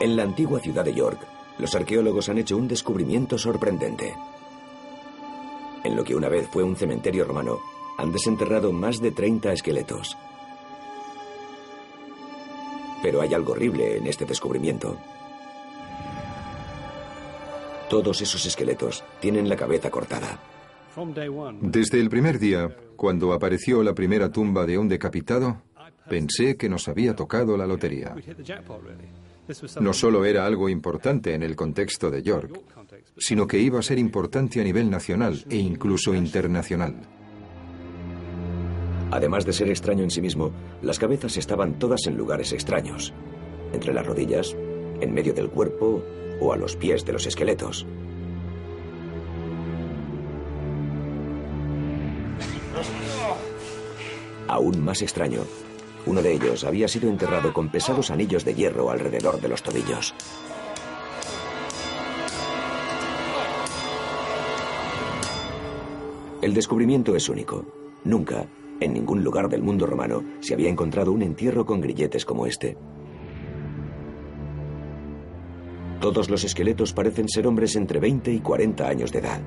En la antigua ciudad de York, los arqueólogos han hecho un descubrimiento sorprendente. En lo que una vez fue un cementerio romano, han desenterrado más de 30 esqueletos. Pero hay algo horrible en este descubrimiento. Todos esos esqueletos tienen la cabeza cortada. Desde el primer día, cuando apareció la primera tumba de un decapitado, pensé que nos había tocado la lotería. No solo era algo importante en el contexto de York, sino que iba a ser importante a nivel nacional e incluso internacional. Además de ser extraño en sí mismo, las cabezas estaban todas en lugares extraños. Entre las rodillas, en medio del cuerpo o a los pies de los esqueletos. Aún más extraño, uno de ellos había sido enterrado con pesados anillos de hierro alrededor de los tobillos. El descubrimiento es único. Nunca, en ningún lugar del mundo romano, se había encontrado un entierro con grilletes como este. Todos los esqueletos parecen ser hombres entre 20 y 40 años de edad.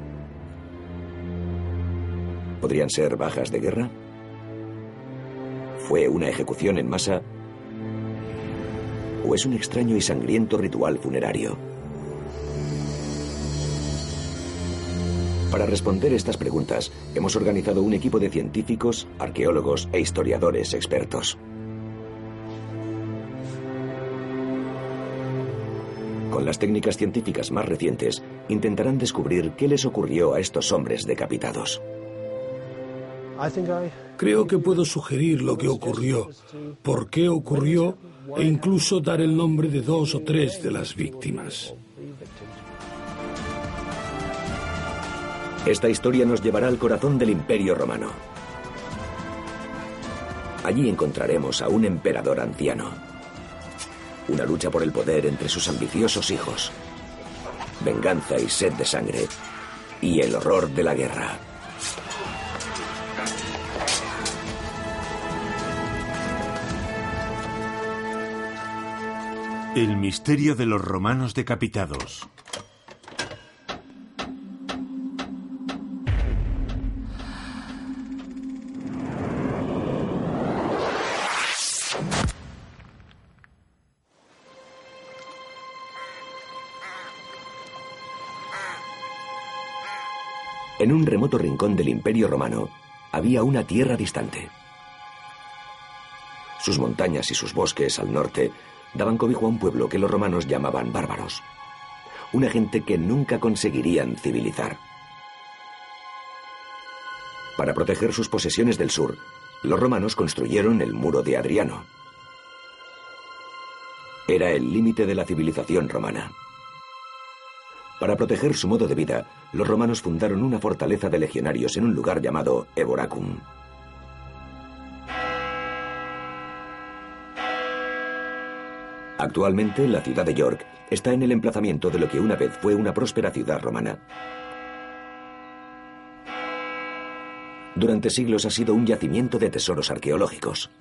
¿Podrían ser bajas de guerra? ¿Fue una ejecución en masa? ¿O es un extraño y sangriento ritual funerario? Para responder estas preguntas, hemos organizado un equipo de científicos, arqueólogos e historiadores expertos. Con las técnicas científicas más recientes, intentarán descubrir qué les ocurrió a estos hombres decapitados. Creo que puedo sugerir lo que ocurrió, por qué ocurrió e incluso dar el nombre de dos o tres de las víctimas. Esta historia nos llevará al corazón del Imperio Romano. Allí encontraremos a un emperador anciano. Una lucha por el poder entre sus ambiciosos hijos. Venganza y sed de sangre. Y el horror de la guerra. El misterio de los romanos decapitados. En un remoto rincón del Imperio Romano había una tierra distante. Sus montañas y sus bosques al norte daban cobijo a un pueblo que los romanos llamaban bárbaros. Una gente que nunca conseguirían civilizar. Para proteger sus posesiones del sur, los romanos construyeron el muro de Adriano. Era el límite de la civilización romana. Para proteger su modo de vida, los romanos fundaron una fortaleza de legionarios en un lugar llamado Eboracum. Actualmente, la ciudad de York está en el emplazamiento de lo que una vez fue una próspera ciudad romana. Durante siglos ha sido un yacimiento de tesoros arqueológicos.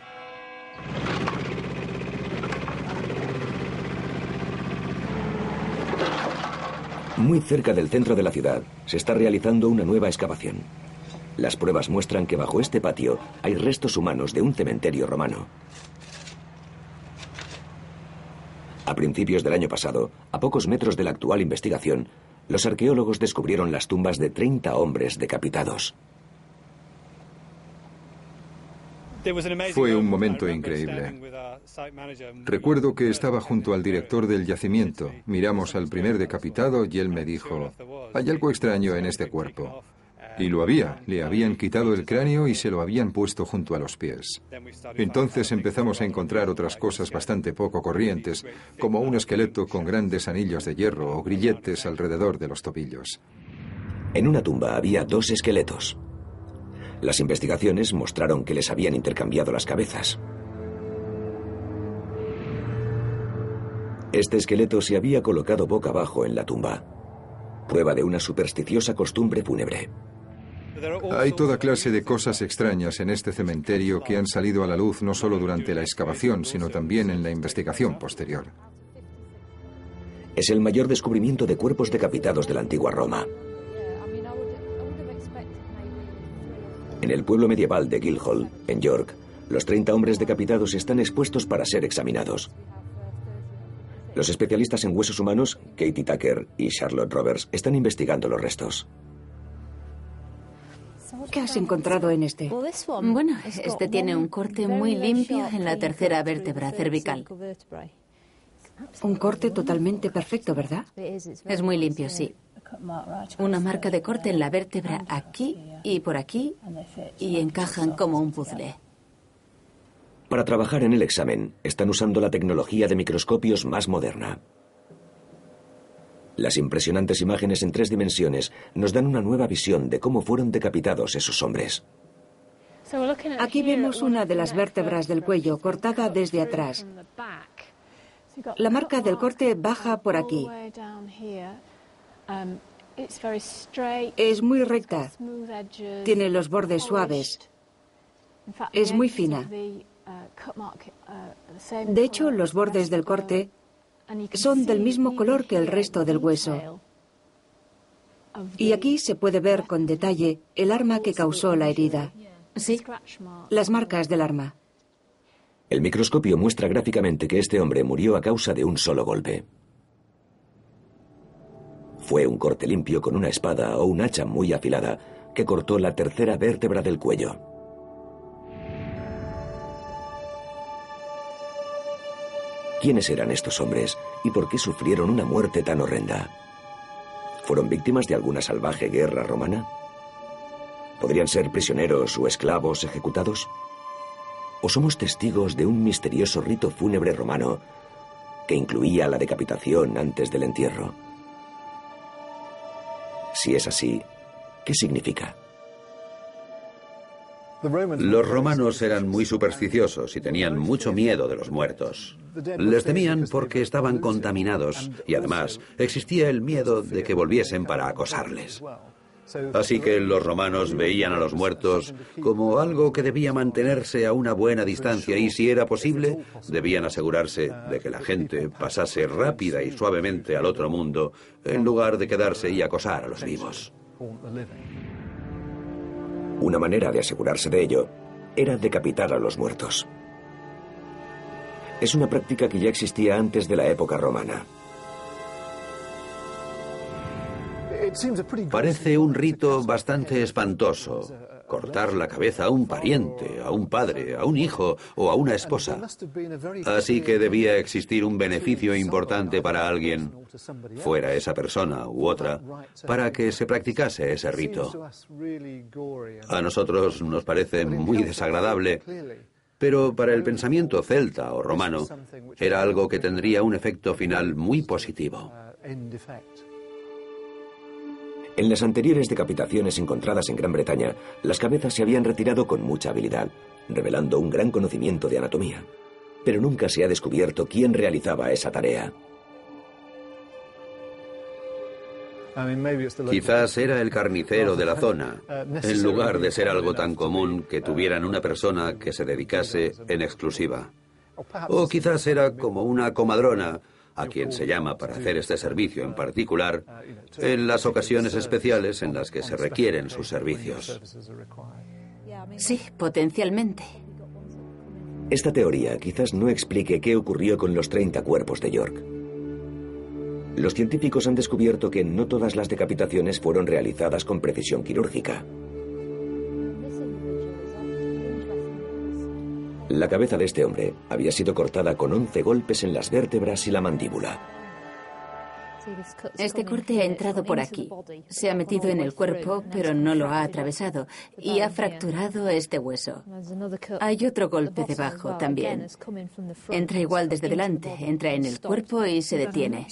Muy cerca del centro de la ciudad se está realizando una nueva excavación. Las pruebas muestran que bajo este patio hay restos humanos de un cementerio romano. A principios del año pasado, a pocos metros de la actual investigación, los arqueólogos descubrieron las tumbas de 30 hombres decapitados. Fue un momento increíble. Recuerdo que estaba junto al director del yacimiento. Miramos al primer decapitado y él me dijo, hay algo extraño en este cuerpo. Y lo había, le habían quitado el cráneo y se lo habían puesto junto a los pies. Entonces empezamos a encontrar otras cosas bastante poco corrientes, como un esqueleto con grandes anillos de hierro o grilletes alrededor de los tobillos. En una tumba había dos esqueletos. Las investigaciones mostraron que les habían intercambiado las cabezas. Este esqueleto se había colocado boca abajo en la tumba, prueba de una supersticiosa costumbre fúnebre. Hay toda clase de cosas extrañas en este cementerio que han salido a la luz no solo durante la excavación, sino también en la investigación posterior. Es el mayor descubrimiento de cuerpos decapitados de la antigua Roma. En el pueblo medieval de Guildhall, en York, los 30 hombres decapitados están expuestos para ser examinados. Los especialistas en huesos humanos, Katie Tucker y Charlotte Roberts, están investigando los restos. ¿Qué has encontrado en este? Bueno, este tiene un corte muy limpio en la tercera vértebra cervical. Un corte totalmente perfecto, ¿verdad? Es muy limpio, sí. Una marca de corte en la vértebra aquí y por aquí y encajan como un puzzle. Para trabajar en el examen, están usando la tecnología de microscopios más moderna. Las impresionantes imágenes en tres dimensiones nos dan una nueva visión de cómo fueron decapitados esos hombres. Aquí vemos una de las vértebras del cuello cortada desde atrás. La marca del corte baja por aquí. Es muy recta. Tiene los bordes suaves. Es muy fina. De hecho, los bordes del corte son del mismo color que el resto del hueso. Y aquí se puede ver con detalle el arma que causó la herida. Sí. Las marcas del arma. El microscopio muestra gráficamente que este hombre murió a causa de un solo golpe. Fue un corte limpio con una espada o un hacha muy afilada que cortó la tercera vértebra del cuello. ¿Quiénes eran estos hombres y por qué sufrieron una muerte tan horrenda? ¿Fueron víctimas de alguna salvaje guerra romana? ¿Podrían ser prisioneros o esclavos ejecutados? ¿O somos testigos de un misterioso rito fúnebre romano que incluía la decapitación antes del entierro? Si es así, ¿qué significa? Los romanos eran muy supersticiosos y tenían mucho miedo de los muertos. Les temían porque estaban contaminados y además existía el miedo de que volviesen para acosarles. Así que los romanos veían a los muertos como algo que debía mantenerse a una buena distancia y si era posible, debían asegurarse de que la gente pasase rápida y suavemente al otro mundo en lugar de quedarse y acosar a los vivos. Una manera de asegurarse de ello era decapitar a los muertos. Es una práctica que ya existía antes de la época romana. Parece un rito bastante espantoso. Cortar la cabeza a un pariente, a un padre, a un hijo o a una esposa. Así que debía existir un beneficio importante para alguien, fuera esa persona u otra, para que se practicase ese rito. A nosotros nos parece muy desagradable, pero para el pensamiento celta o romano era algo que tendría un efecto final muy positivo. En las anteriores decapitaciones encontradas en Gran Bretaña, las cabezas se habían retirado con mucha habilidad, revelando un gran conocimiento de anatomía. Pero nunca se ha descubierto quién realizaba esa tarea. Quizás era el carnicero de la zona, en lugar de ser algo tan común que tuvieran una persona que se dedicase en exclusiva. O quizás era como una comadrona a quien se llama para hacer este servicio en particular en las ocasiones especiales en las que se requieren sus servicios. Sí, potencialmente. Esta teoría quizás no explique qué ocurrió con los 30 cuerpos de York. Los científicos han descubierto que no todas las decapitaciones fueron realizadas con precisión quirúrgica. La cabeza de este hombre había sido cortada con 11 golpes en las vértebras y la mandíbula. Este corte ha entrado por aquí. Se ha metido en el cuerpo, pero no lo ha atravesado y ha fracturado este hueso. Hay otro golpe debajo también. Entra igual desde delante, entra en el cuerpo y se detiene.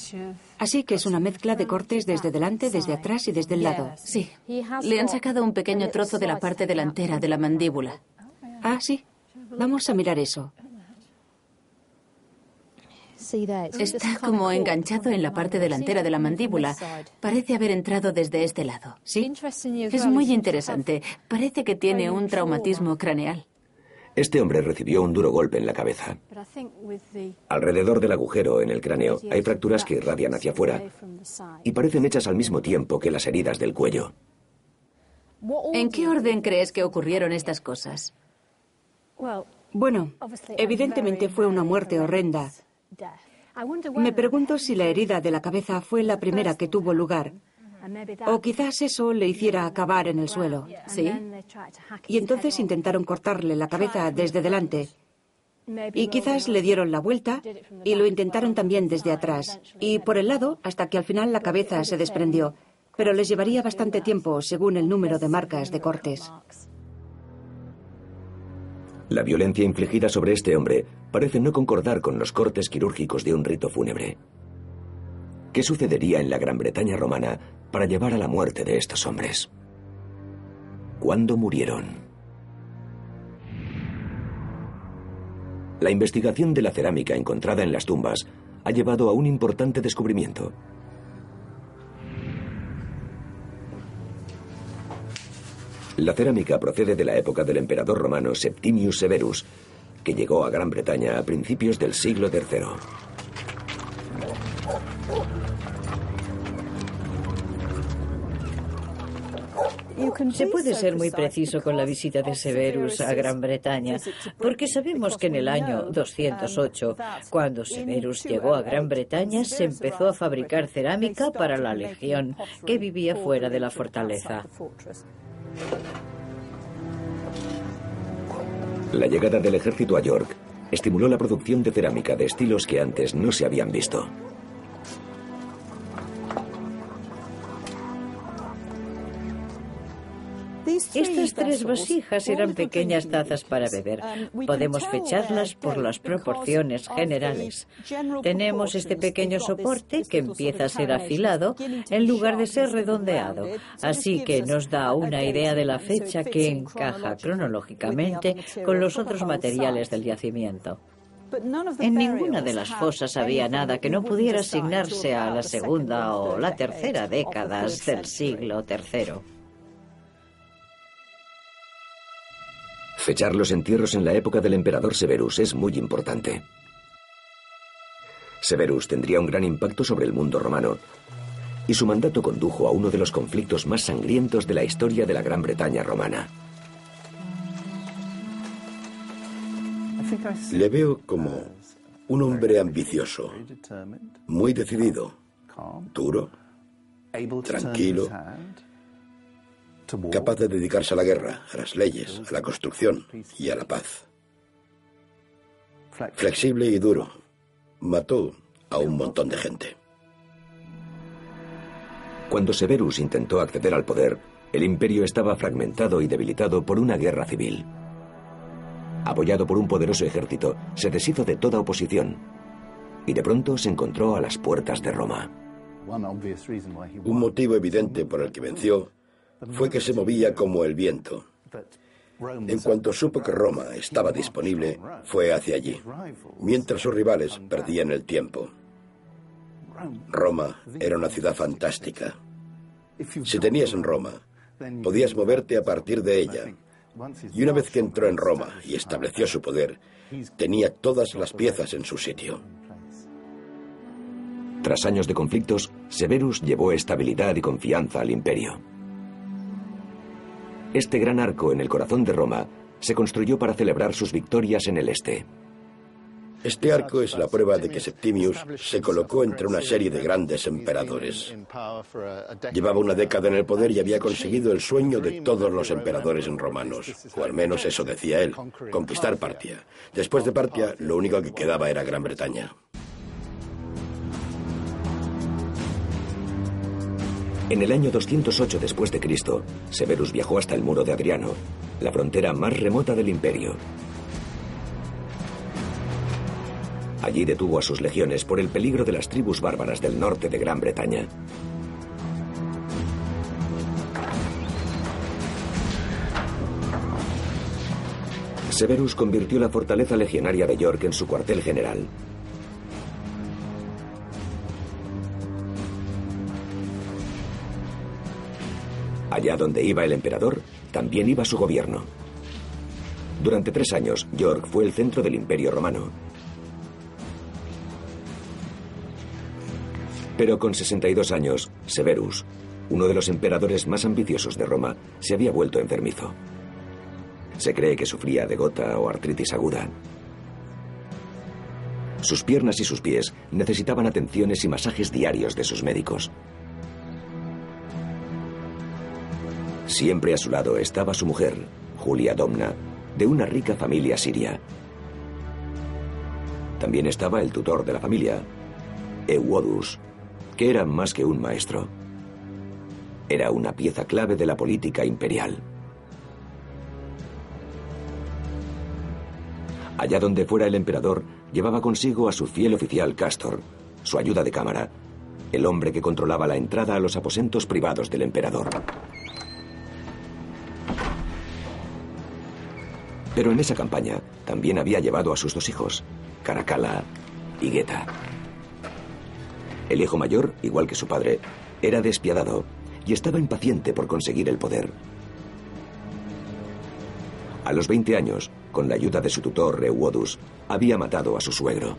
Así que es una mezcla de cortes desde delante, desde atrás y desde el lado. Sí. Le han sacado un pequeño trozo de la parte delantera de la mandíbula. Ah, sí. Vamos a mirar eso. Está como enganchado en la parte delantera de la mandíbula. Parece haber entrado desde este lado. Sí. Es muy interesante. Parece que tiene un traumatismo craneal. Este hombre recibió un duro golpe en la cabeza. Alrededor del agujero en el cráneo hay fracturas que irradian hacia afuera y parecen hechas al mismo tiempo que las heridas del cuello. ¿En qué orden crees que ocurrieron estas cosas? Bueno, evidentemente fue una muerte horrenda. Me pregunto si la herida de la cabeza fue la primera que tuvo lugar. O quizás eso le hiciera acabar en el suelo. ¿Sí? Y entonces intentaron cortarle la cabeza desde delante. Y quizás le dieron la vuelta y lo intentaron también desde atrás. Y por el lado hasta que al final la cabeza se desprendió. Pero les llevaría bastante tiempo según el número de marcas de cortes. La violencia infligida sobre este hombre parece no concordar con los cortes quirúrgicos de un rito fúnebre. ¿Qué sucedería en la Gran Bretaña romana para llevar a la muerte de estos hombres? ¿Cuándo murieron? La investigación de la cerámica encontrada en las tumbas ha llevado a un importante descubrimiento. La cerámica procede de la época del emperador romano Septimius Severus, que llegó a Gran Bretaña a principios del siglo III. Se puede ser muy preciso con la visita de Severus a Gran Bretaña, porque sabemos que en el año 208, cuando Severus llegó a Gran Bretaña, se empezó a fabricar cerámica para la legión que vivía fuera de la fortaleza. La llegada del ejército a York estimuló la producción de cerámica de estilos que antes no se habían visto. Estas tres vasijas eran pequeñas tazas para beber. Podemos fecharlas por las proporciones generales. Tenemos este pequeño soporte que empieza a ser afilado en lugar de ser redondeado, así que nos da una idea de la fecha que encaja cronológicamente con los otros materiales del yacimiento. En ninguna de las fosas había nada que no pudiera asignarse a la segunda o la tercera décadas del siglo III. Fechar los entierros en la época del emperador Severus es muy importante. Severus tendría un gran impacto sobre el mundo romano, y su mandato condujo a uno de los conflictos más sangrientos de la historia de la Gran Bretaña romana. Le veo como un hombre ambicioso, muy decidido, duro, tranquilo capaz de dedicarse a la guerra, a las leyes, a la construcción y a la paz. Flexible y duro, mató a un montón de gente. Cuando Severus intentó acceder al poder, el imperio estaba fragmentado y debilitado por una guerra civil. Apoyado por un poderoso ejército, se deshizo de toda oposición y de pronto se encontró a las puertas de Roma. Un motivo evidente por el que venció fue que se movía como el viento. En cuanto supo que Roma estaba disponible, fue hacia allí, mientras sus rivales perdían el tiempo. Roma era una ciudad fantástica. Si tenías en Roma, podías moverte a partir de ella. Y una vez que entró en Roma y estableció su poder, tenía todas las piezas en su sitio. Tras años de conflictos, Severus llevó estabilidad y confianza al imperio. Este gran arco en el corazón de Roma se construyó para celebrar sus victorias en el este. Este arco es la prueba de que Septimius se colocó entre una serie de grandes emperadores. Llevaba una década en el poder y había conseguido el sueño de todos los emperadores romanos, o al menos eso decía él, conquistar Partia. Después de Partia, lo único que quedaba era Gran Bretaña. En el año 208 después de Cristo, Severus viajó hasta el muro de Adriano, la frontera más remota del imperio. Allí detuvo a sus legiones por el peligro de las tribus bárbaras del norte de Gran Bretaña. Severus convirtió la fortaleza legionaria de York en su cuartel general. Allá donde iba el emperador, también iba su gobierno. Durante tres años, York fue el centro del imperio romano. Pero con 62 años, Severus, uno de los emperadores más ambiciosos de Roma, se había vuelto enfermizo. Se cree que sufría de gota o artritis aguda. Sus piernas y sus pies necesitaban atenciones y masajes diarios de sus médicos. Siempre a su lado estaba su mujer, Julia Domna, de una rica familia siria. También estaba el tutor de la familia, Euodus, que era más que un maestro. Era una pieza clave de la política imperial. Allá donde fuera el emperador, llevaba consigo a su fiel oficial Castor, su ayuda de cámara, el hombre que controlaba la entrada a los aposentos privados del emperador. Pero en esa campaña también había llevado a sus dos hijos, Caracalla y Geta. El hijo mayor, igual que su padre, era despiadado y estaba impaciente por conseguir el poder. A los 20 años, con la ayuda de su tutor Reuodus, había matado a su suegro.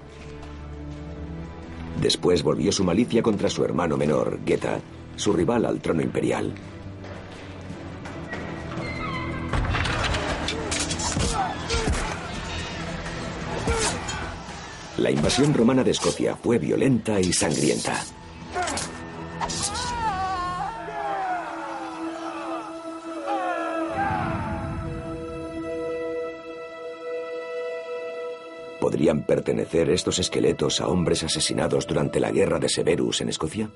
Después volvió su malicia contra su hermano menor, Geta, su rival al trono imperial. La invasión romana de Escocia fue violenta y sangrienta. ¿Podrían pertenecer estos esqueletos a hombres asesinados durante la guerra de Severus en Escocia?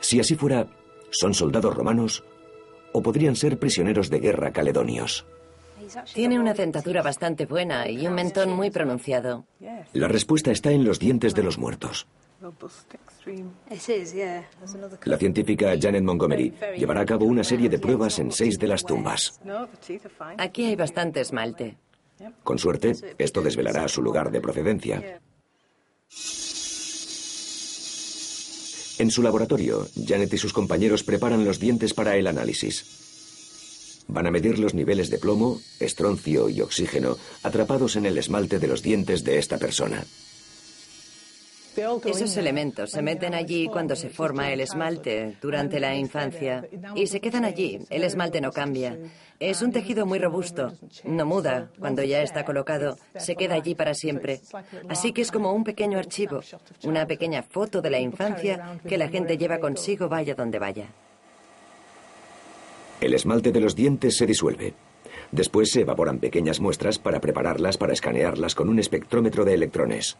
Si así fuera, ¿son soldados romanos o podrían ser prisioneros de guerra caledonios? Tiene una dentadura bastante buena y un mentón muy pronunciado. La respuesta está en los dientes de los muertos. La científica Janet Montgomery llevará a cabo una serie de pruebas en seis de las tumbas. Aquí hay bastante esmalte. Con suerte, esto desvelará su lugar de procedencia. En su laboratorio, Janet y sus compañeros preparan los dientes para el análisis. Van a medir los niveles de plomo, estroncio y oxígeno atrapados en el esmalte de los dientes de esta persona. Esos elementos se meten allí cuando se forma el esmalte durante la infancia y se quedan allí. El esmalte no cambia. Es un tejido muy robusto. No muda. Cuando ya está colocado, se queda allí para siempre. Así que es como un pequeño archivo, una pequeña foto de la infancia que la gente lleva consigo vaya donde vaya. El esmalte de los dientes se disuelve. Después se evaporan pequeñas muestras para prepararlas para escanearlas con un espectrómetro de electrones.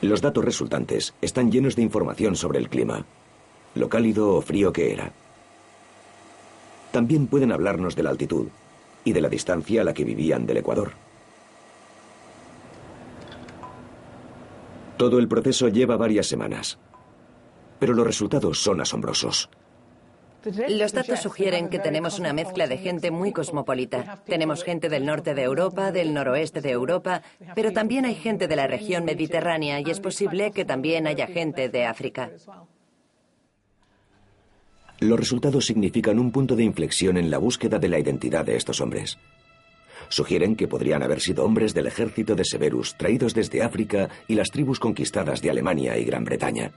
Los datos resultantes están llenos de información sobre el clima, lo cálido o frío que era. También pueden hablarnos de la altitud y de la distancia a la que vivían del Ecuador. Todo el proceso lleva varias semanas, pero los resultados son asombrosos. Los datos sugieren que tenemos una mezcla de gente muy cosmopolita. Tenemos gente del norte de Europa, del noroeste de Europa, pero también hay gente de la región mediterránea y es posible que también haya gente de África. Los resultados significan un punto de inflexión en la búsqueda de la identidad de estos hombres. Sugieren que podrían haber sido hombres del ejército de Severus traídos desde África y las tribus conquistadas de Alemania y Gran Bretaña.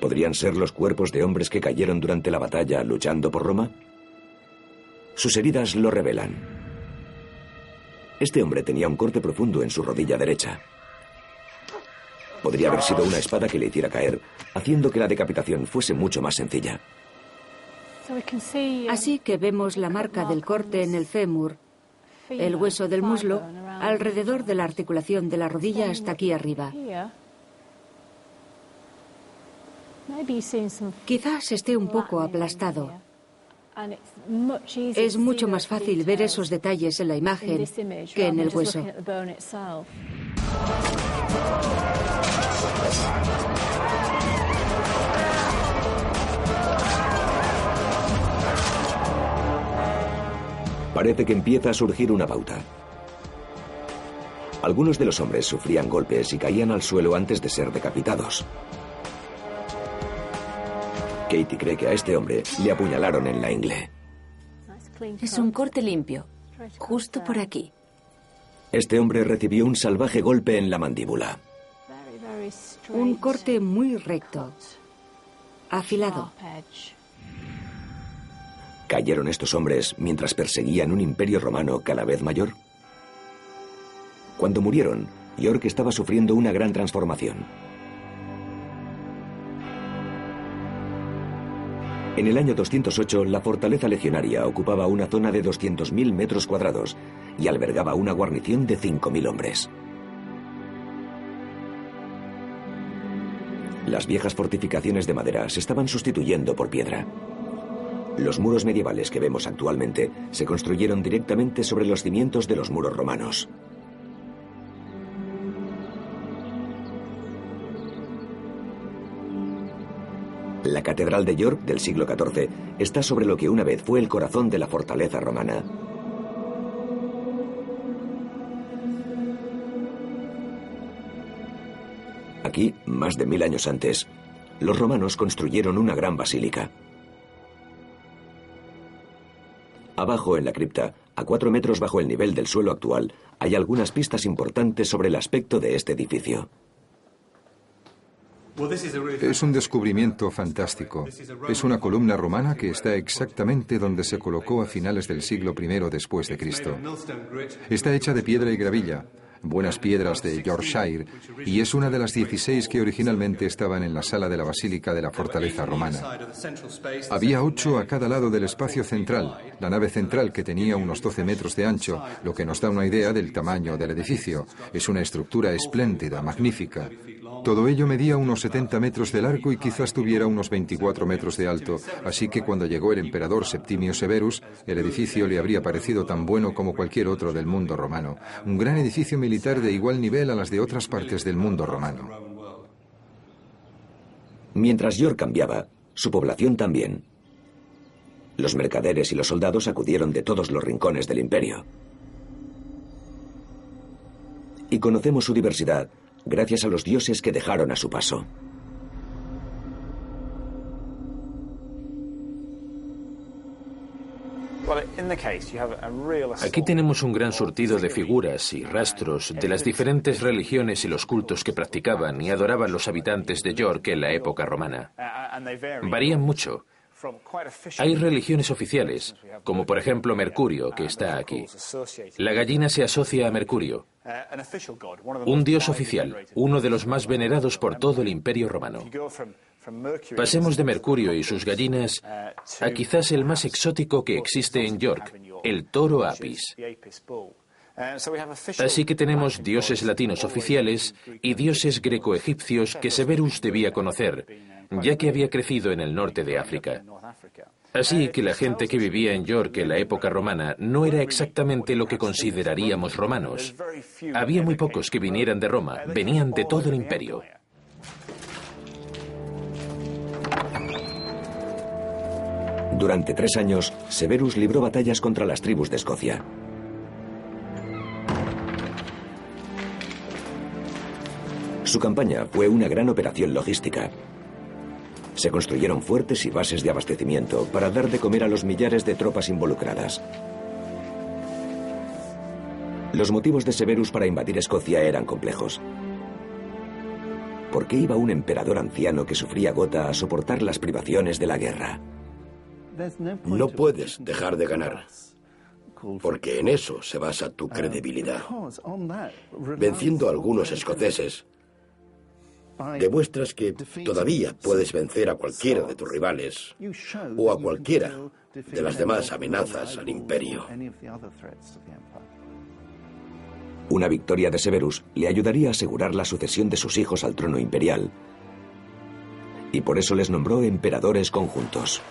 ¿Podrían ser los cuerpos de hombres que cayeron durante la batalla luchando por Roma? Sus heridas lo revelan. Este hombre tenía un corte profundo en su rodilla derecha. Podría haber sido una espada que le hiciera caer, haciendo que la decapitación fuese mucho más sencilla. Así que vemos la marca del corte en el fémur el hueso del muslo, alrededor de la articulación de la rodilla hasta aquí arriba. Quizás esté un poco aplastado. Es mucho más fácil ver esos detalles en la imagen que en el hueso. Parece que empieza a surgir una pauta. Algunos de los hombres sufrían golpes y caían al suelo antes de ser decapitados. Katie cree que a este hombre le apuñalaron en la ingle. Es un corte limpio, justo por aquí. Este hombre recibió un salvaje golpe en la mandíbula. Un corte muy recto, afilado. ¿Cayeron estos hombres mientras perseguían un imperio romano cada vez mayor? Cuando murieron, York estaba sufriendo una gran transformación. En el año 208, la fortaleza legionaria ocupaba una zona de 200.000 metros cuadrados y albergaba una guarnición de 5.000 hombres. Las viejas fortificaciones de madera se estaban sustituyendo por piedra. Los muros medievales que vemos actualmente se construyeron directamente sobre los cimientos de los muros romanos. La Catedral de York del siglo XIV está sobre lo que una vez fue el corazón de la fortaleza romana. Aquí, más de mil años antes, los romanos construyeron una gran basílica. Abajo en la cripta, a cuatro metros bajo el nivel del suelo actual, hay algunas pistas importantes sobre el aspecto de este edificio. Es un descubrimiento fantástico. Es una columna romana que está exactamente donde se colocó a finales del siglo I después de Cristo. Está hecha de piedra y gravilla, buenas piedras de Yorkshire, y es una de las 16 que originalmente estaban en la sala de la Basílica de la Fortaleza Romana. Había ocho a cada lado del espacio central, la nave central que tenía unos 12 metros de ancho, lo que nos da una idea del tamaño del edificio. Es una estructura espléndida, magnífica. Todo ello medía unos 70 metros de largo y quizás tuviera unos 24 metros de alto, así que cuando llegó el emperador Septimio Severus, el edificio le habría parecido tan bueno como cualquier otro del mundo romano. Un gran edificio militar de igual nivel a las de otras partes del mundo romano. Mientras York cambiaba, su población también. Los mercaderes y los soldados acudieron de todos los rincones del imperio. Y conocemos su diversidad gracias a los dioses que dejaron a su paso. Aquí tenemos un gran surtido de figuras y rastros de las diferentes religiones y los cultos que practicaban y adoraban los habitantes de York en la época romana. Varían mucho. Hay religiones oficiales, como por ejemplo Mercurio, que está aquí. La gallina se asocia a Mercurio, un dios oficial, uno de los más venerados por todo el imperio romano. Pasemos de Mercurio y sus gallinas a quizás el más exótico que existe en York, el toro apis. Así que tenemos dioses latinos oficiales y dioses greco-egipcios que Severus debía conocer, ya que había crecido en el norte de África. Así que la gente que vivía en York en la época romana no era exactamente lo que consideraríamos romanos. Había muy pocos que vinieran de Roma, venían de todo el imperio. Durante tres años, Severus libró batallas contra las tribus de Escocia. Su campaña fue una gran operación logística. Se construyeron fuertes y bases de abastecimiento para dar de comer a los millares de tropas involucradas. Los motivos de Severus para invadir Escocia eran complejos. ¿Por qué iba un emperador anciano que sufría gota a soportar las privaciones de la guerra? No puedes dejar de ganar, porque en eso se basa tu credibilidad. Venciendo a algunos escoceses, demuestras que todavía puedes vencer a cualquiera de tus rivales o a cualquiera de las demás amenazas al imperio. Una victoria de Severus le ayudaría a asegurar la sucesión de sus hijos al trono imperial, y por eso les nombró emperadores conjuntos.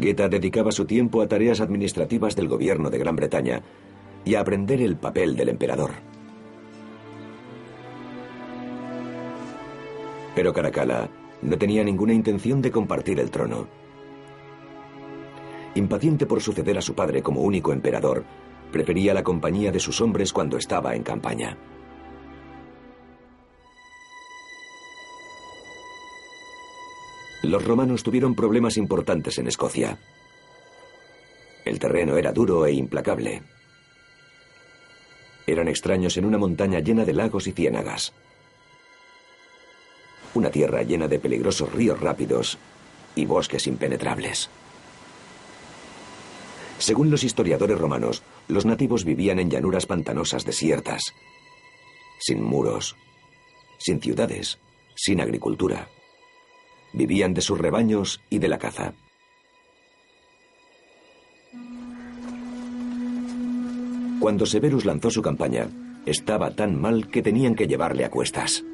Geta dedicaba su tiempo a tareas administrativas del gobierno de Gran Bretaña y aprender el papel del emperador. Pero Caracalla no tenía ninguna intención de compartir el trono. Impaciente por suceder a su padre como único emperador, prefería la compañía de sus hombres cuando estaba en campaña. Los romanos tuvieron problemas importantes en Escocia. El terreno era duro e implacable. Eran extraños en una montaña llena de lagos y ciénagas. Una tierra llena de peligrosos ríos rápidos y bosques impenetrables. Según los historiadores romanos, los nativos vivían en llanuras pantanosas desiertas, sin muros, sin ciudades, sin agricultura. Vivían de sus rebaños y de la caza. Cuando Severus lanzó su campaña, estaba tan mal que tenían que llevarle a cuestas.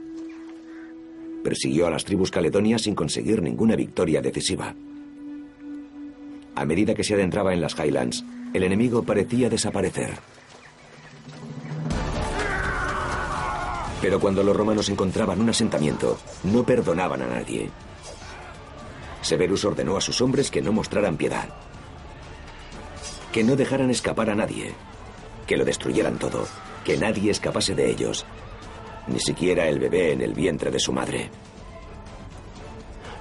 Persiguió a las tribus caledonias sin conseguir ninguna victoria decisiva. A medida que se adentraba en las Highlands, el enemigo parecía desaparecer. Pero cuando los romanos encontraban un asentamiento, no perdonaban a nadie. Severus ordenó a sus hombres que no mostraran piedad, que no dejaran escapar a nadie, que lo destruyeran todo, que nadie escapase de ellos, ni siquiera el bebé en el vientre de su madre.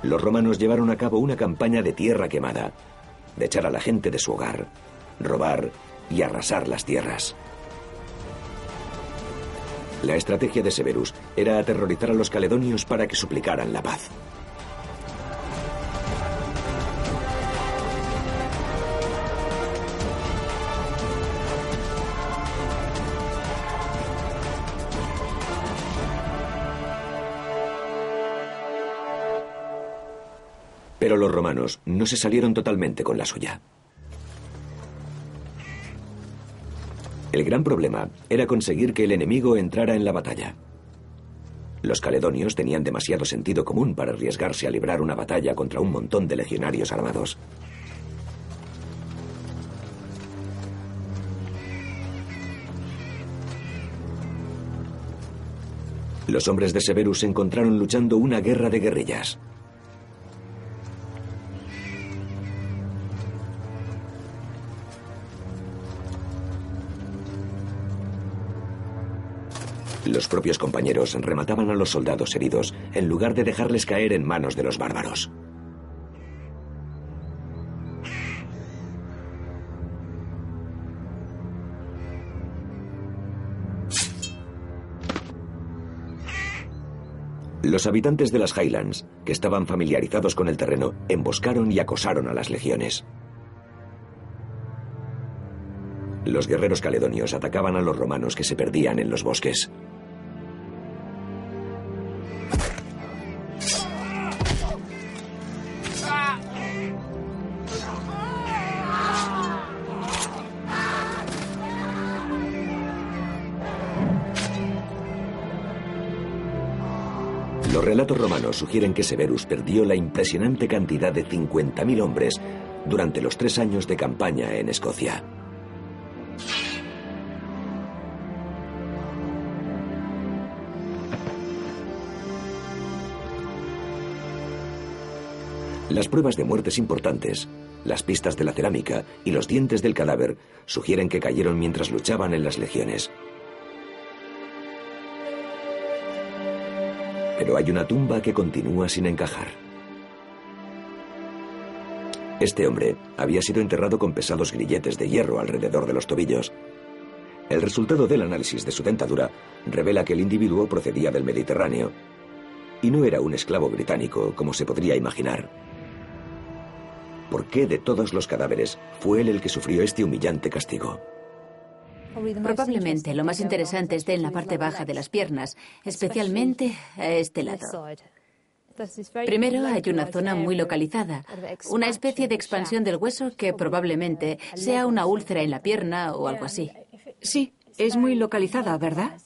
Los romanos llevaron a cabo una campaña de tierra quemada, de echar a la gente de su hogar, robar y arrasar las tierras. La estrategia de Severus era aterrorizar a los caledonios para que suplicaran la paz. Pero los romanos no se salieron totalmente con la suya. El gran problema era conseguir que el enemigo entrara en la batalla. Los caledonios tenían demasiado sentido común para arriesgarse a librar una batalla contra un montón de legionarios armados. Los hombres de Severus se encontraron luchando una guerra de guerrillas. Los propios compañeros remataban a los soldados heridos en lugar de dejarles caer en manos de los bárbaros. Los habitantes de las Highlands, que estaban familiarizados con el terreno, emboscaron y acosaron a las legiones. Los guerreros caledonios atacaban a los romanos que se perdían en los bosques. Sugieren que Severus perdió la impresionante cantidad de 50.000 hombres durante los tres años de campaña en Escocia. Las pruebas de muertes importantes, las pistas de la cerámica y los dientes del cadáver sugieren que cayeron mientras luchaban en las legiones. Pero hay una tumba que continúa sin encajar. Este hombre había sido enterrado con pesados grilletes de hierro alrededor de los tobillos. El resultado del análisis de su dentadura revela que el individuo procedía del Mediterráneo y no era un esclavo británico como se podría imaginar. ¿Por qué de todos los cadáveres fue él el que sufrió este humillante castigo? Probablemente lo más interesante esté en la parte baja de las piernas, especialmente a este lado. Primero hay una zona muy localizada, una especie de expansión del hueso que probablemente sea una úlcera en la pierna o algo así. Sí, es muy localizada, ¿verdad?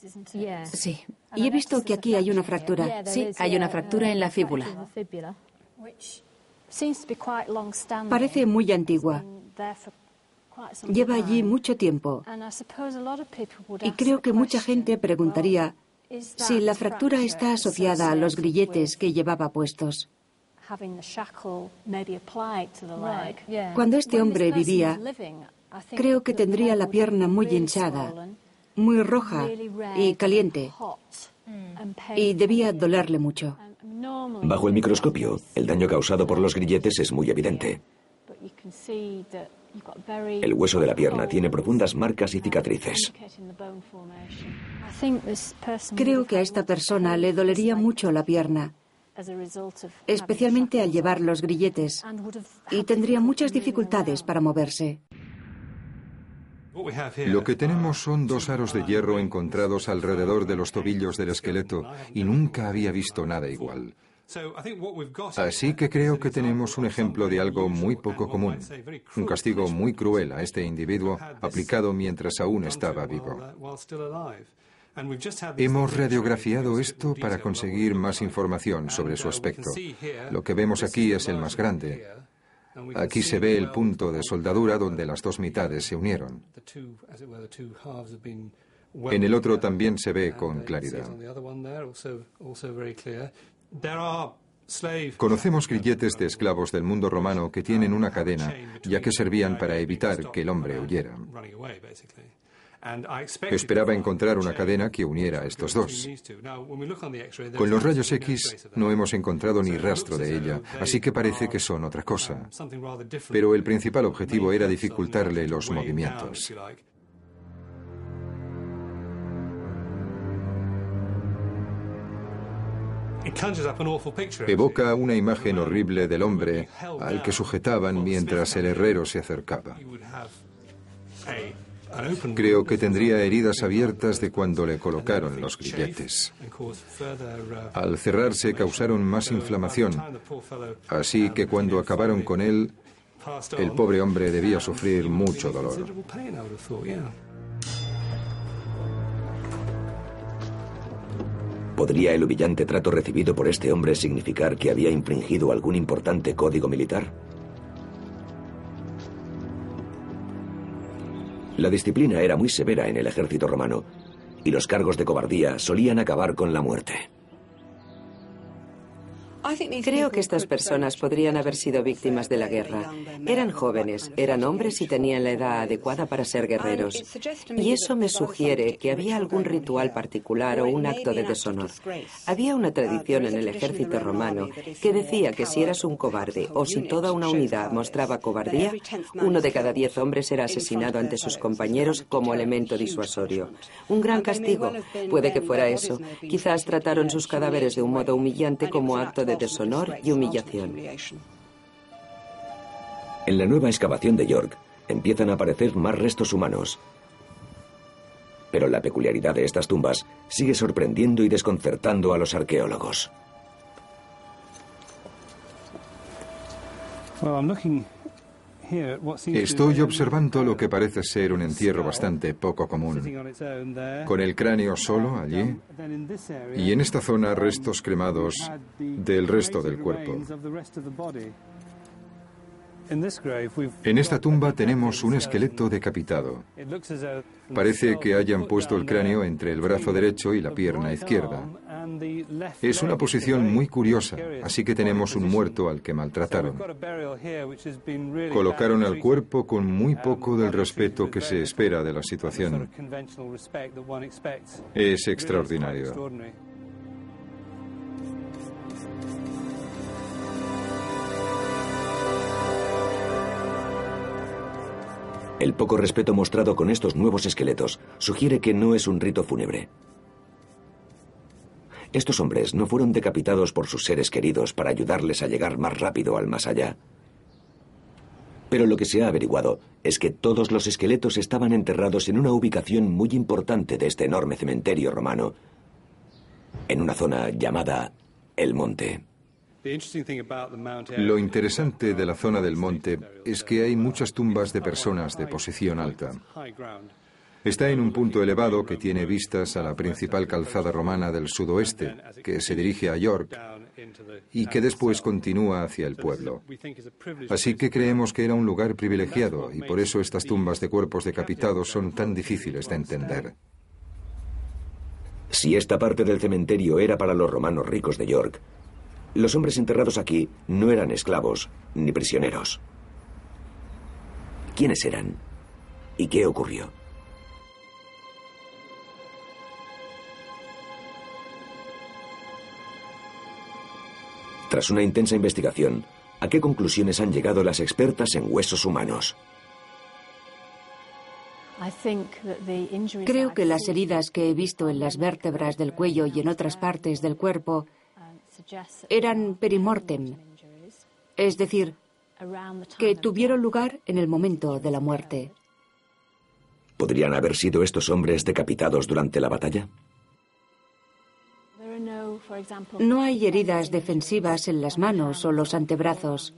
Sí. Y he visto que aquí hay una fractura. Sí, hay una fractura en la fíbula. Parece muy antigua. Lleva allí mucho tiempo. Y creo que mucha gente preguntaría si la fractura está asociada a los grilletes que llevaba puestos. Cuando este hombre vivía, creo que tendría la pierna muy hinchada, muy roja y caliente, y debía dolerle mucho. Bajo el microscopio, el daño causado por los grilletes es muy evidente. El hueso de la pierna tiene profundas marcas y cicatrices. Creo que a esta persona le dolería mucho la pierna, especialmente al llevar los grilletes, y tendría muchas dificultades para moverse. Lo que tenemos son dos aros de hierro encontrados alrededor de los tobillos del esqueleto y nunca había visto nada igual. Así que creo que tenemos un ejemplo de algo muy poco común, un castigo muy cruel a este individuo aplicado mientras aún estaba vivo. Hemos radiografiado esto para conseguir más información sobre su aspecto. Lo que vemos aquí es el más grande. Aquí se ve el punto de soldadura donde las dos mitades se unieron. En el otro también se ve con claridad. Conocemos grilletes de esclavos del mundo romano que tienen una cadena, ya que servían para evitar que el hombre huyera. Esperaba encontrar una cadena que uniera a estos dos. Con los rayos X no hemos encontrado ni rastro de ella, así que parece que son otra cosa. Pero el principal objetivo era dificultarle los movimientos. Evoca una imagen horrible del hombre al que sujetaban mientras el herrero se acercaba. Creo que tendría heridas abiertas de cuando le colocaron los grilletes. Al cerrarse causaron más inflamación, así que cuando acabaron con él, el pobre hombre debía sufrir mucho dolor. ¿Podría el humillante trato recibido por este hombre significar que había infringido algún importante código militar? La disciplina era muy severa en el ejército romano y los cargos de cobardía solían acabar con la muerte. Creo que estas personas podrían haber sido víctimas de la guerra. Eran jóvenes, eran hombres y tenían la edad adecuada para ser guerreros. Y eso me sugiere que había algún ritual particular o un acto de deshonor. Había una tradición en el ejército romano que decía que si eras un cobarde o si toda una unidad mostraba cobardía, uno de cada diez hombres era asesinado ante sus compañeros como elemento disuasorio. Un gran castigo. Puede que fuera eso. Quizás trataron sus cadáveres de un modo humillante como acto de deshonor y humillación. En la nueva excavación de York empiezan a aparecer más restos humanos. Pero la peculiaridad de estas tumbas sigue sorprendiendo y desconcertando a los arqueólogos. Estoy observando lo que parece ser un entierro bastante poco común, con el cráneo solo allí y en esta zona restos cremados del resto del cuerpo. En esta tumba tenemos un esqueleto decapitado. Parece que hayan puesto el cráneo entre el brazo derecho y la pierna izquierda. Es una posición muy curiosa, así que tenemos un muerto al que maltrataron. Colocaron al cuerpo con muy poco del respeto que se espera de la situación. Es extraordinario. El poco respeto mostrado con estos nuevos esqueletos sugiere que no es un rito fúnebre. Estos hombres no fueron decapitados por sus seres queridos para ayudarles a llegar más rápido al más allá. Pero lo que se ha averiguado es que todos los esqueletos estaban enterrados en una ubicación muy importante de este enorme cementerio romano, en una zona llamada El Monte. Lo interesante de la zona del monte es que hay muchas tumbas de personas de posición alta. Está en un punto elevado que tiene vistas a la principal calzada romana del sudoeste, que se dirige a York y que después continúa hacia el pueblo. Así que creemos que era un lugar privilegiado y por eso estas tumbas de cuerpos decapitados son tan difíciles de entender. Si esta parte del cementerio era para los romanos ricos de York, los hombres enterrados aquí no eran esclavos ni prisioneros. ¿Quiénes eran? ¿Y qué ocurrió? Tras una intensa investigación, ¿a qué conclusiones han llegado las expertas en huesos humanos? Creo que las heridas que he visto en las vértebras del cuello y en otras partes del cuerpo eran perimortem, es decir, que tuvieron lugar en el momento de la muerte. ¿Podrían haber sido estos hombres decapitados durante la batalla? No hay heridas defensivas en las manos o los antebrazos.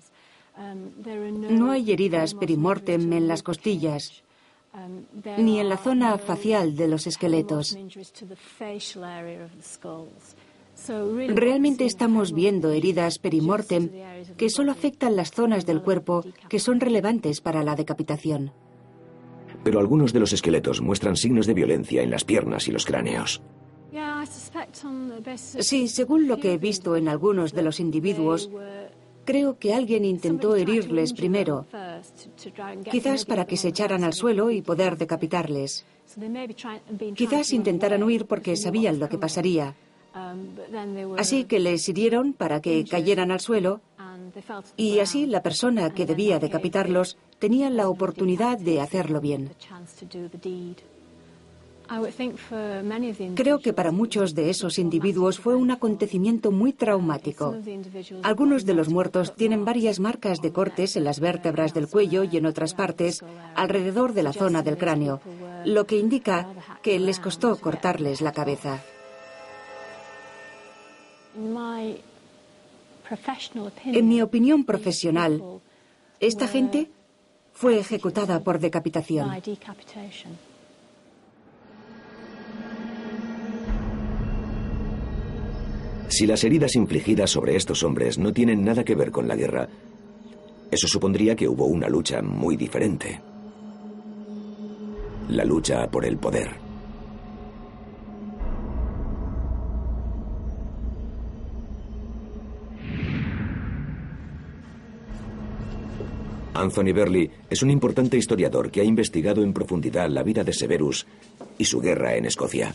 No hay heridas perimortem en las costillas, ni en la zona facial de los esqueletos. Realmente estamos viendo heridas perimortem que solo afectan las zonas del cuerpo que son relevantes para la decapitación. Pero algunos de los esqueletos muestran signos de violencia en las piernas y los cráneos. Sí, según lo que he visto en algunos de los individuos, creo que alguien intentó herirles primero, quizás para que se echaran al suelo y poder decapitarles. Quizás intentaran huir porque sabían lo que pasaría. Así que les hirieron para que cayeran al suelo y así la persona que debía decapitarlos tenía la oportunidad de hacerlo bien. Creo que para muchos de esos individuos fue un acontecimiento muy traumático. Algunos de los muertos tienen varias marcas de cortes en las vértebras del cuello y en otras partes alrededor de la zona del cráneo, lo que indica que les costó cortarles la cabeza. En mi opinión profesional, esta gente fue ejecutada por decapitación. Si las heridas infligidas sobre estos hombres no tienen nada que ver con la guerra, eso supondría que hubo una lucha muy diferente. La lucha por el poder. Anthony Berley es un importante historiador que ha investigado en profundidad la vida de Severus y su guerra en Escocia.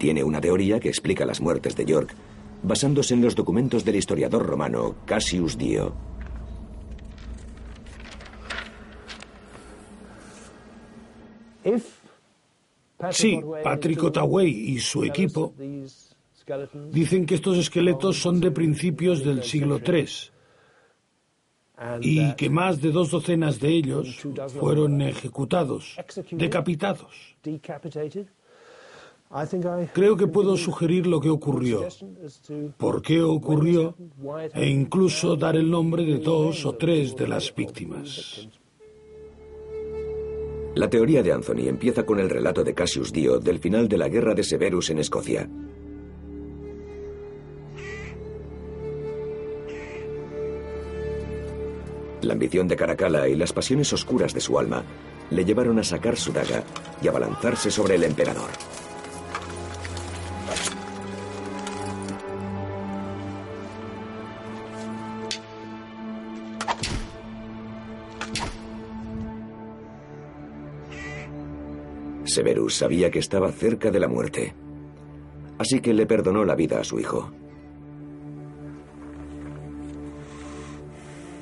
Tiene una teoría que explica las muertes de York basándose en los documentos del historiador romano Cassius Dio. Sí, Patrick Ottaway y su equipo dicen que estos esqueletos son de principios del siglo III y que más de dos docenas de ellos fueron ejecutados, decapitados. Creo que puedo sugerir lo que ocurrió, por qué ocurrió e incluso dar el nombre de dos o tres de las víctimas. La teoría de Anthony empieza con el relato de Cassius Dio del final de la guerra de Severus en Escocia. La ambición de Caracalla y las pasiones oscuras de su alma le llevaron a sacar su daga y a balanzarse sobre el emperador. Severus sabía que estaba cerca de la muerte, así que le perdonó la vida a su hijo.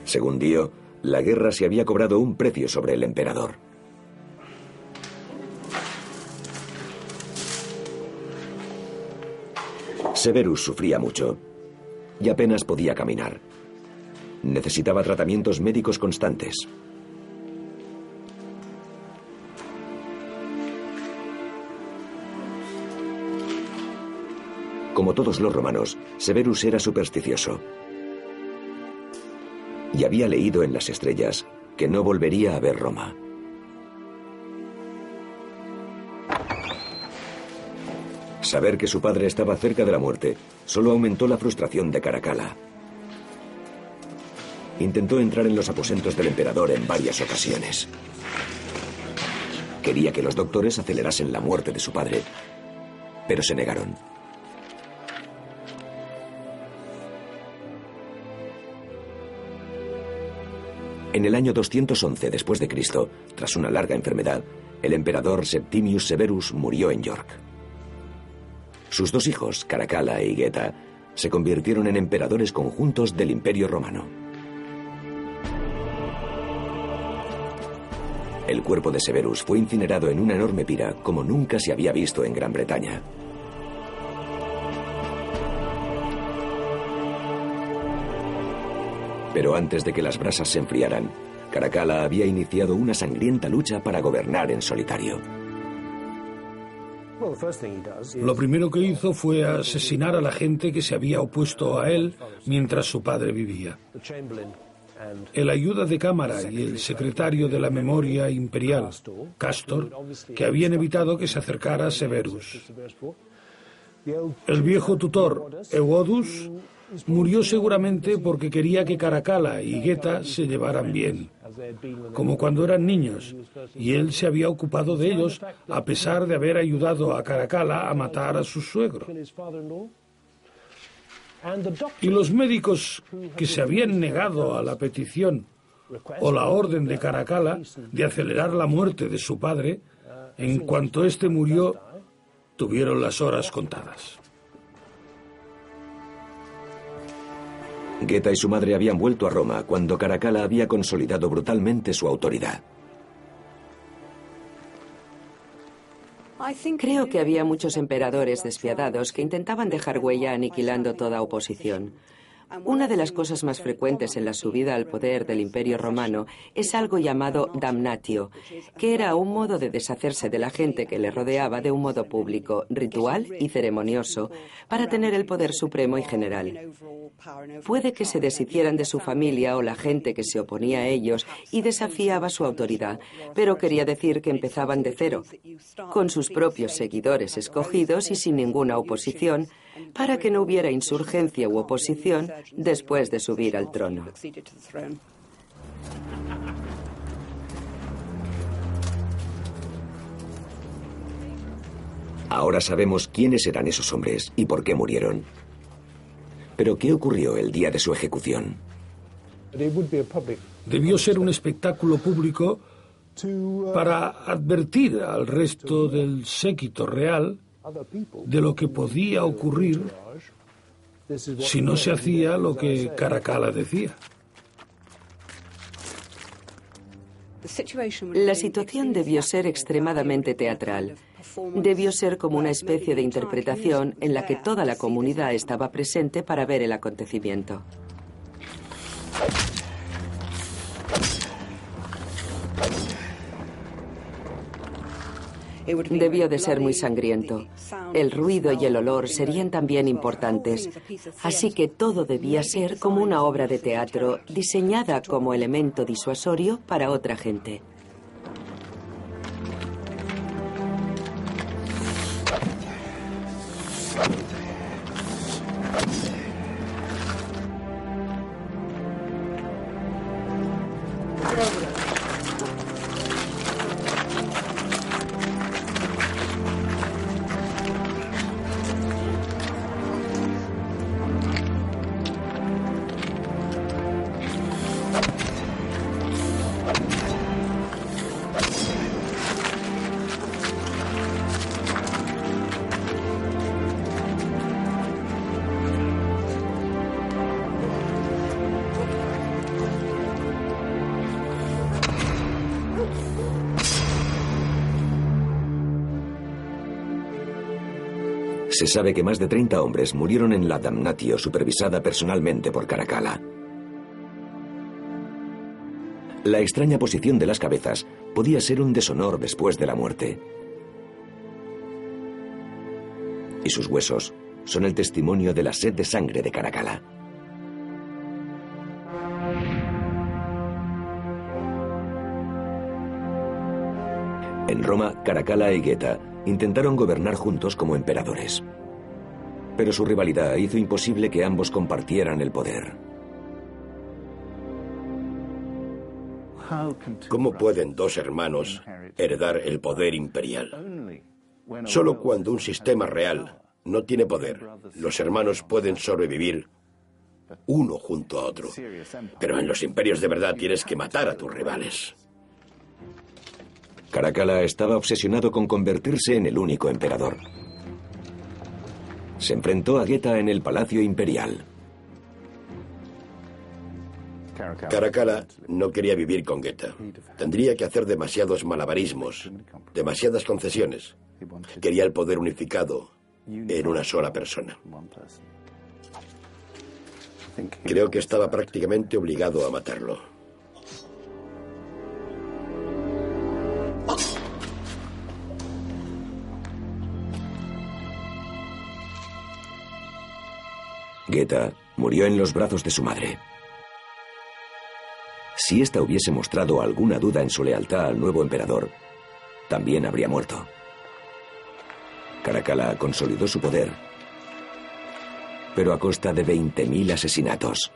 Según Dio, la guerra se había cobrado un precio sobre el emperador. Severus sufría mucho y apenas podía caminar. Necesitaba tratamientos médicos constantes. Como todos los romanos, Severus era supersticioso. Y había leído en las estrellas que no volvería a ver Roma. Saber que su padre estaba cerca de la muerte solo aumentó la frustración de Caracalla. Intentó entrar en los aposentos del emperador en varias ocasiones. Quería que los doctores acelerasen la muerte de su padre, pero se negaron. En el año 211 después de tras una larga enfermedad, el emperador Septimius Severus murió en York. Sus dos hijos, Caracalla y Geta, se convirtieron en emperadores conjuntos del Imperio Romano. El cuerpo de Severus fue incinerado en una enorme pira como nunca se había visto en Gran Bretaña. Pero antes de que las brasas se enfriaran, Caracalla había iniciado una sangrienta lucha para gobernar en solitario. Lo primero que hizo fue asesinar a la gente que se había opuesto a él mientras su padre vivía. El ayuda de cámara y el secretario de la memoria imperial, Castor, que habían evitado que se acercara a Severus. El viejo tutor, Eudus, murió seguramente porque quería que Caracalla y Geta se llevaran bien, como cuando eran niños, y él se había ocupado de ellos a pesar de haber ayudado a Caracalla a matar a su suegro. Y los médicos que se habían negado a la petición o la orden de Caracalla de acelerar la muerte de su padre, en cuanto éste murió, tuvieron las horas contadas. Geta y su madre habían vuelto a Roma cuando Caracalla había consolidado brutalmente su autoridad. Creo que había muchos emperadores despiadados que intentaban dejar huella aniquilando toda oposición. Una de las cosas más frecuentes en la subida al poder del Imperio romano es algo llamado damnatio, que era un modo de deshacerse de la gente que le rodeaba de un modo público, ritual y ceremonioso, para tener el poder supremo y general. Puede que se deshicieran de su familia o la gente que se oponía a ellos y desafiaba su autoridad, pero quería decir que empezaban de cero, con sus propios seguidores escogidos y sin ninguna oposición, para que no hubiera insurgencia u oposición después de subir al trono. Ahora sabemos quiénes eran esos hombres y por qué murieron. Pero ¿qué ocurrió el día de su ejecución? Debió ser un espectáculo público para advertir al resto del séquito real de lo que podía ocurrir si no se hacía lo que Caracalla decía. La situación debió ser extremadamente teatral. Debió ser como una especie de interpretación en la que toda la comunidad estaba presente para ver el acontecimiento. Debió de ser muy sangriento. El ruido y el olor serían también importantes. Así que todo debía ser como una obra de teatro diseñada como elemento disuasorio para otra gente. Se sabe que más de 30 hombres murieron en la damnatio supervisada personalmente por Caracalla. La extraña posición de las cabezas podía ser un deshonor después de la muerte. Y sus huesos son el testimonio de la sed de sangre de Caracalla. En Roma, Caracalla y Geta intentaron gobernar juntos como emperadores. Pero su rivalidad hizo imposible que ambos compartieran el poder. ¿Cómo pueden dos hermanos heredar el poder imperial? Solo cuando un sistema real no tiene poder, los hermanos pueden sobrevivir uno junto a otro. Pero en los imperios de verdad tienes que matar a tus rivales. Caracalla estaba obsesionado con convertirse en el único emperador. Se enfrentó a Geta en el Palacio Imperial. Caracalla no quería vivir con Geta. Tendría que hacer demasiados malabarismos, demasiadas concesiones. Quería el poder unificado en una sola persona. Creo que estaba prácticamente obligado a matarlo. Geta murió en los brazos de su madre. Si ésta hubiese mostrado alguna duda en su lealtad al nuevo emperador, también habría muerto. Caracalla consolidó su poder, pero a costa de 20.000 asesinatos.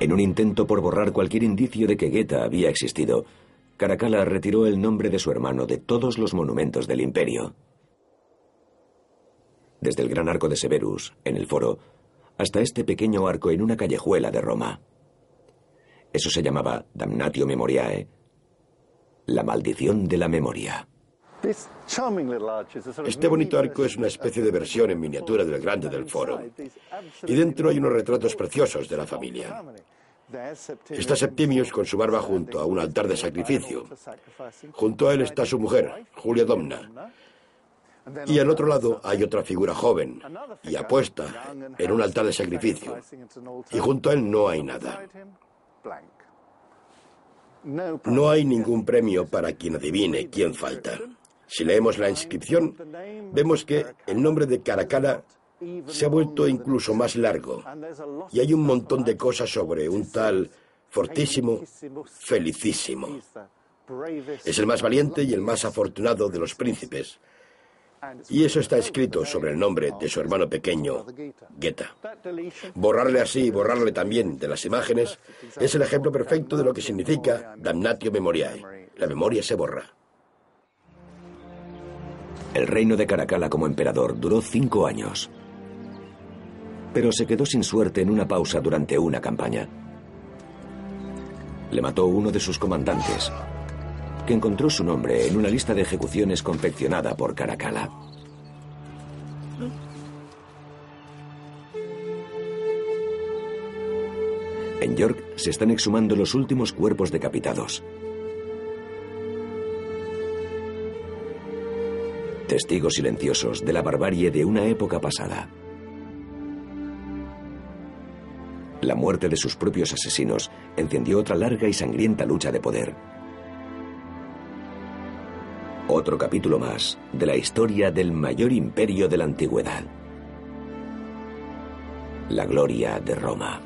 En un intento por borrar cualquier indicio de que Geta había existido, Caracalla retiró el nombre de su hermano de todos los monumentos del imperio. Desde el gran arco de Severus, en el foro, hasta este pequeño arco en una callejuela de Roma. Eso se llamaba Damnatio Memoriae, la maldición de la memoria. Este bonito arco es una especie de versión en miniatura del grande del foro. Y dentro hay unos retratos preciosos de la familia. Está Septimius con su barba junto a un altar de sacrificio. Junto a él está su mujer, Julia Domna. Y al otro lado hay otra figura joven y apuesta en un altar de sacrificio. Y junto a él no hay nada. No hay ningún premio para quien adivine quién falta. Si leemos la inscripción, vemos que el nombre de Caracalla se ha vuelto incluso más largo y hay un montón de cosas sobre un tal fortísimo, felicísimo. Es el más valiente y el más afortunado de los príncipes. Y eso está escrito sobre el nombre de su hermano pequeño, Geta. Borrarle así y borrarle también de las imágenes es el ejemplo perfecto de lo que significa damnatio memoriae. La memoria se borra. El reino de Caracalla como emperador duró cinco años. Pero se quedó sin suerte en una pausa durante una campaña. Le mató uno de sus comandantes, que encontró su nombre en una lista de ejecuciones confeccionada por Caracalla. En York se están exhumando los últimos cuerpos decapitados. Testigos silenciosos de la barbarie de una época pasada. La muerte de sus propios asesinos encendió otra larga y sangrienta lucha de poder. Otro capítulo más de la historia del mayor imperio de la antigüedad. La gloria de Roma.